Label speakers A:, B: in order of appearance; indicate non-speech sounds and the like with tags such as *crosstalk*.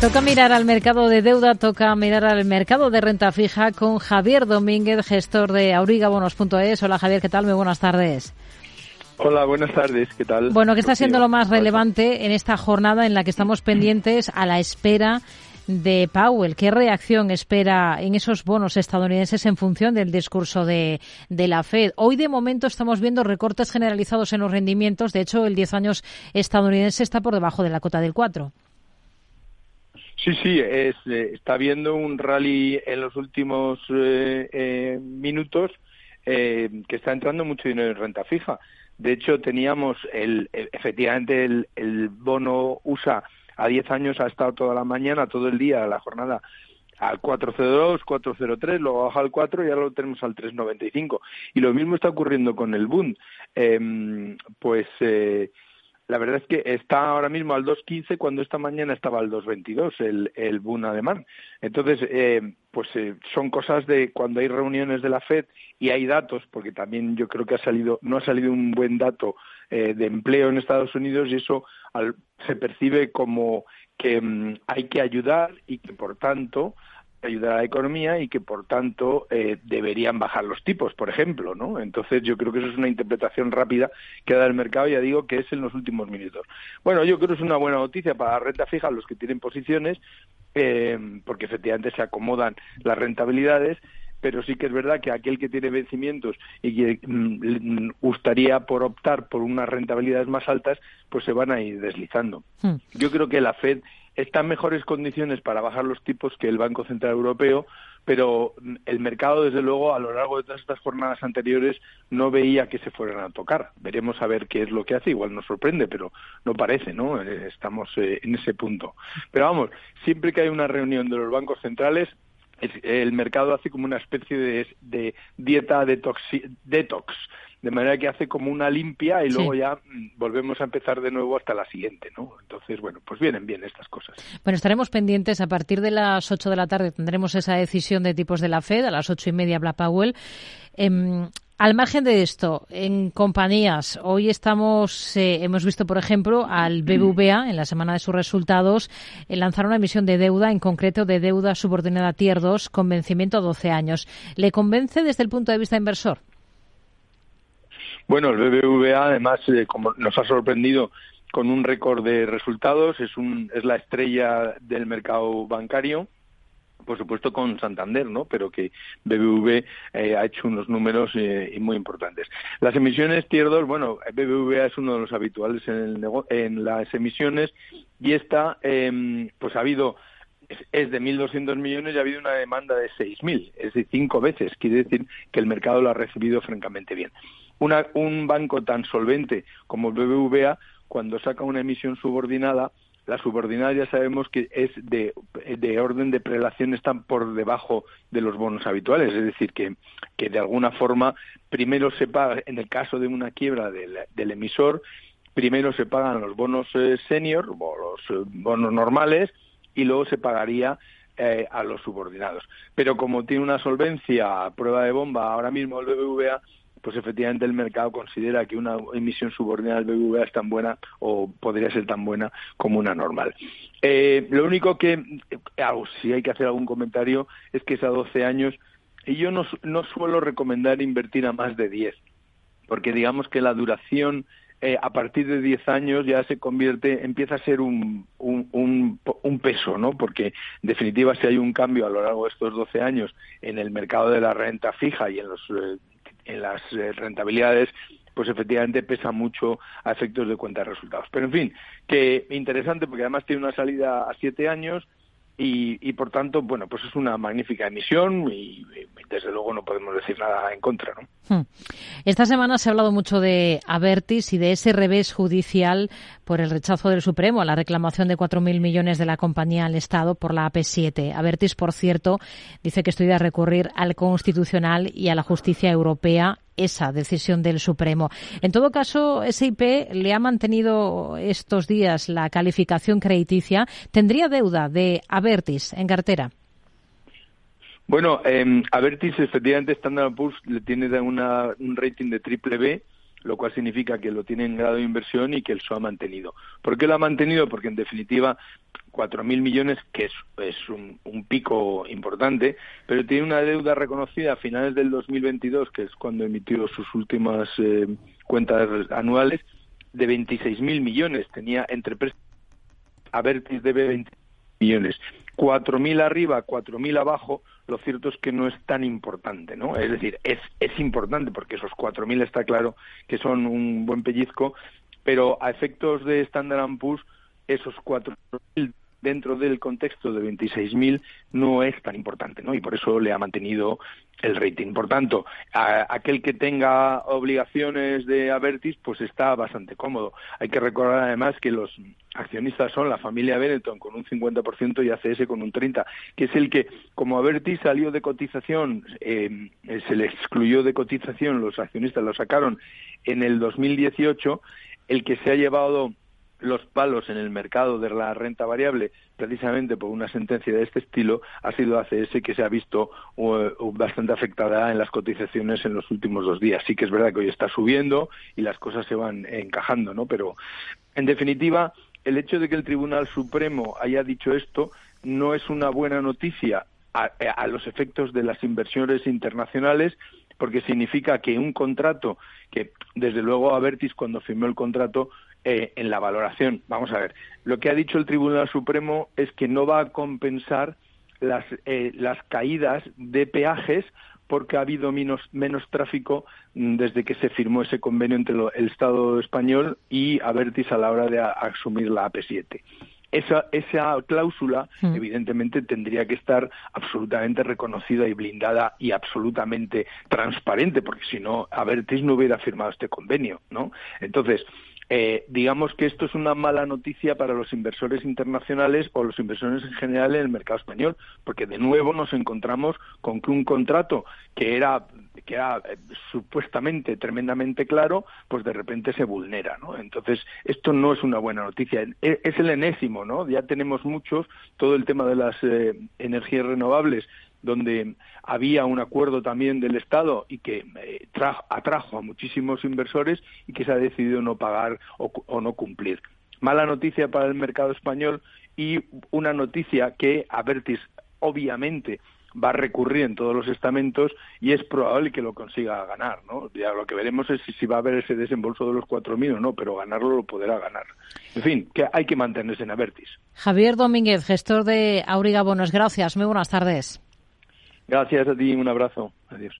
A: Toca mirar al mercado de deuda, toca mirar al mercado de renta fija con Javier Domínguez, gestor de aurigabonos.es. Hola Javier, ¿qué tal? Muy buenas tardes.
B: Hola, buenas tardes, ¿qué tal?
A: Bueno, ¿qué está siendo lo más relevante en esta jornada en la que estamos *clears throat* pendientes a la espera de Powell? ¿Qué reacción espera en esos bonos estadounidenses en función del discurso de, de, la Fed? Hoy, de momento, estamos viendo recortes generalizados en los rendimientos. De hecho, el 10 años estadounidense está por debajo de la cota del 4.
B: Sí, sí, es, eh, está habiendo un rally en los últimos eh, eh, minutos que está entrando mucho dinero en renta fija. De hecho, teníamos el, efectivamente el, el bono USA a 10 años ha estado toda la mañana, todo el día, la jornada al 402, 403, luego baja al 4 y ahora lo tenemos al 395. Y lo mismo está ocurriendo con el Bund. Eh, pues eh, la verdad es que está ahora mismo al 2.15 cuando esta mañana estaba al 2.22 el, el boom alemán. Entonces, eh, pues eh, son cosas de cuando hay reuniones de la Fed y hay datos, porque también yo creo que ha salido, no ha salido un buen dato eh, de empleo en Estados Unidos y eso al, se percibe como que mm, hay que ayudar y que por tanto ayudar a la economía y que por tanto eh, deberían bajar los tipos, por ejemplo, ¿no? Entonces yo creo que eso es una interpretación rápida que da el mercado, ya digo que es en los últimos minutos. Bueno, yo creo que es una buena noticia para la renta fija, los que tienen posiciones, eh, porque efectivamente se acomodan las rentabilidades pero sí que es verdad que aquel que tiene vencimientos y que mm, gustaría por optar por unas rentabilidades más altas, pues se van a ir deslizando. Hmm. Yo creo que la Fed está en mejores condiciones para bajar los tipos que el Banco Central Europeo, pero el mercado, desde luego, a lo largo de todas estas jornadas anteriores no veía que se fueran a tocar. Veremos a ver qué es lo que hace. Igual nos sorprende, pero no parece, ¿no? Eh, estamos eh, en ese punto. Pero vamos, siempre que hay una reunión de los bancos centrales, el mercado hace como una especie de, de dieta detox, detox de manera que hace como una limpia y luego ya mm, volvemos a empezar de nuevo hasta la siguiente, ¿no? Entonces, bueno, pues vienen bien estas cosas.
A: Bueno, estaremos pendientes a partir de las 8 de la tarde, tendremos esa decisión de tipos de la Fed, a las ocho y media Black Powell. Em, al margen de esto, en compañías, hoy estamos, eh, hemos visto, por ejemplo, al *clears throat* BBVA, en la semana de sus resultados, eh, lanzar una emisión de deuda, en concreto de deuda subordinada Tier 2, con vencimiento a 12 años. ¿Le convence desde el punto de vista inversor?
B: Bueno, el BBVA además, eh, como nos ha sorprendido con un récord de resultados, es, un, es la estrella del mercado bancario por supuesto con Santander, ¿no? Pero que BBV eh, ha hecho unos números eh, muy importantes. Las emisiones Tier 2, bueno, BBVA es uno de los habituales en, el en las emisiones y esta, em, pues ha habido es de 1.200 millones y ha habido una demanda de 6.000, es decir, cinco veces. Quiere decir que el mercado lo ha recibido francamente bien un banco tan solvente como BBVA, cuando saca una emisión subordinada, la subordinada ya sabemos que es de, de orden de prelación, están por debajo de los bonos habituales, es decir, que, que de alguna forma primero se paga, en el caso de una quiebra del, del emisor, primero se pagan los bonos eh, senior o los eh, bonos normales y luego se pagaría eh, a los subordinados. Pero como tiene una solvencia a prueba de bomba ahora mismo el BBVA, pues efectivamente el mercado considera que una emisión subordinada del BBVA es tan buena o podría ser tan buena como una normal. Eh, lo único que, si hay que hacer algún comentario, es que es a 12 años y yo no, no suelo recomendar invertir a más de 10, porque digamos que la duración eh, a partir de 10 años ya se convierte, empieza a ser un, un, un, un, peso, ¿no? Porque, en definitiva, si hay un cambio a lo largo de estos 12 años en el mercado de la renta fija y en los eh, en las eh, rentabilidades, pues efectivamente pesa mucho a efectos de cuenta de resultados. Pero en fin, que interesante porque además tiene una salida a siete años y, y, por tanto, bueno, pues es una magnífica emisión y, desde luego no podemos decir nada en contra, ¿no?
A: Hmm. Esta semana se ha hablado mucho de Avertis y de ese revés judicial por el rechazo del Supremo a la reclamación de 4.000 millones de la compañía al Estado por la AP7. Avertis, por cierto, dice que estudia recurrir al Constitucional y a la justicia europea esa decisión del Supremo. En todo caso, SIP le ha mantenido estos días la calificación crediticia. ¿Tendría deuda de Avertis en cartera?
B: Bueno, eh, Avertis efectivamente Standard Poor's le tiene una, un rating de triple B, lo cual significa que lo tiene en grado de inversión y que él se ha mantenido. ¿Por qué lo ha mantenido? Porque en definitiva 4.000 millones, que es, un, pico importante, pero tiene una deuda reconocida a finales del 2022, que es cuando emitió sus últimas eh, cuentas anuales, de 26.000 millones. Tenía entre Avertis debe 20 millones. 4.000 arriba, 4.000 abajo, lo cierto es que no es tan importante, ¿no? Es decir, es, es importante porque esos 4.000 está claro que son un buen pellizco, pero a efectos de Standard Poor's, esos 4.000 dentro del contexto de 26.000 no es tan importante, ¿no? Y por eso le ha mantenido el rating. Por tanto, aquel que tenga obligaciones de Avertis, pues está bastante cómodo. Hay que recordar además que los accionistas son la familia Benetton con un 50% y ACS con un 30%, que es el que, como Avertis salió de cotización, eh, se le excluyó de cotización, los accionistas lo sacaron en el 2018, el que se ha llevado los palos en el mercado de la renta variable precisamente por una sentencia de este estilo ha sido ACS que se ha visto uh, bastante afectada en las cotizaciones en los últimos dos días. Sí que es verdad que hoy está subiendo y las cosas se van encajando, ¿no? Pero en definitiva, el hecho de que el Tribunal Supremo haya dicho esto no es una buena noticia a, a los efectos de las inversiones internacionales porque significa que un contrato que desde luego Avertis cuando firmó el contrato eh, en la valoración. Vamos a ver, lo que ha dicho el Tribunal Supremo es que no va a compensar las, eh, las caídas de peajes porque ha habido menos, menos tráfico mm, desde que se firmó ese convenio entre el Estado español y Avertis a la hora de asumir la AP7. Esa, esa cláusula, mm. evidentemente, tendría que estar absolutamente reconocida y blindada y absolutamente transparente, porque si no, Avertis no hubiera firmado este convenio, ¿no? Entonces, eh, digamos que esto es una mala noticia para los inversores internacionales o los inversores en general en el mercado español, porque de nuevo nos encontramos con que un contrato que era que era eh, supuestamente tremendamente claro, pues de repente se vulnera, ¿no? Entonces, esto no es una buena noticia. E, es el enésimo, ¿no? Ya tenemos muchos, todo el tema de las eh, energías renovables donde había un acuerdo también del Estado y que eh, atrajo a muchísimos inversores y que se ha decidido no pagar o, no cumplir. Mala noticia para el mercado español y una noticia que Avertis obviamente va a recurrir en todos los estamentos y es probable que lo consiga ganar, ¿no? Ya lo que veremos es si, va a haber ese desembolso de los 4.000 o no, pero ganarlo lo podrá ganar. En fin, que hay que mantenerse en Avertis.
A: Javier Domínguez, gestor de Auriga Bonos, gracias. Muy buenas tardes.
B: Gracias a ti, un abrazo. Adiós.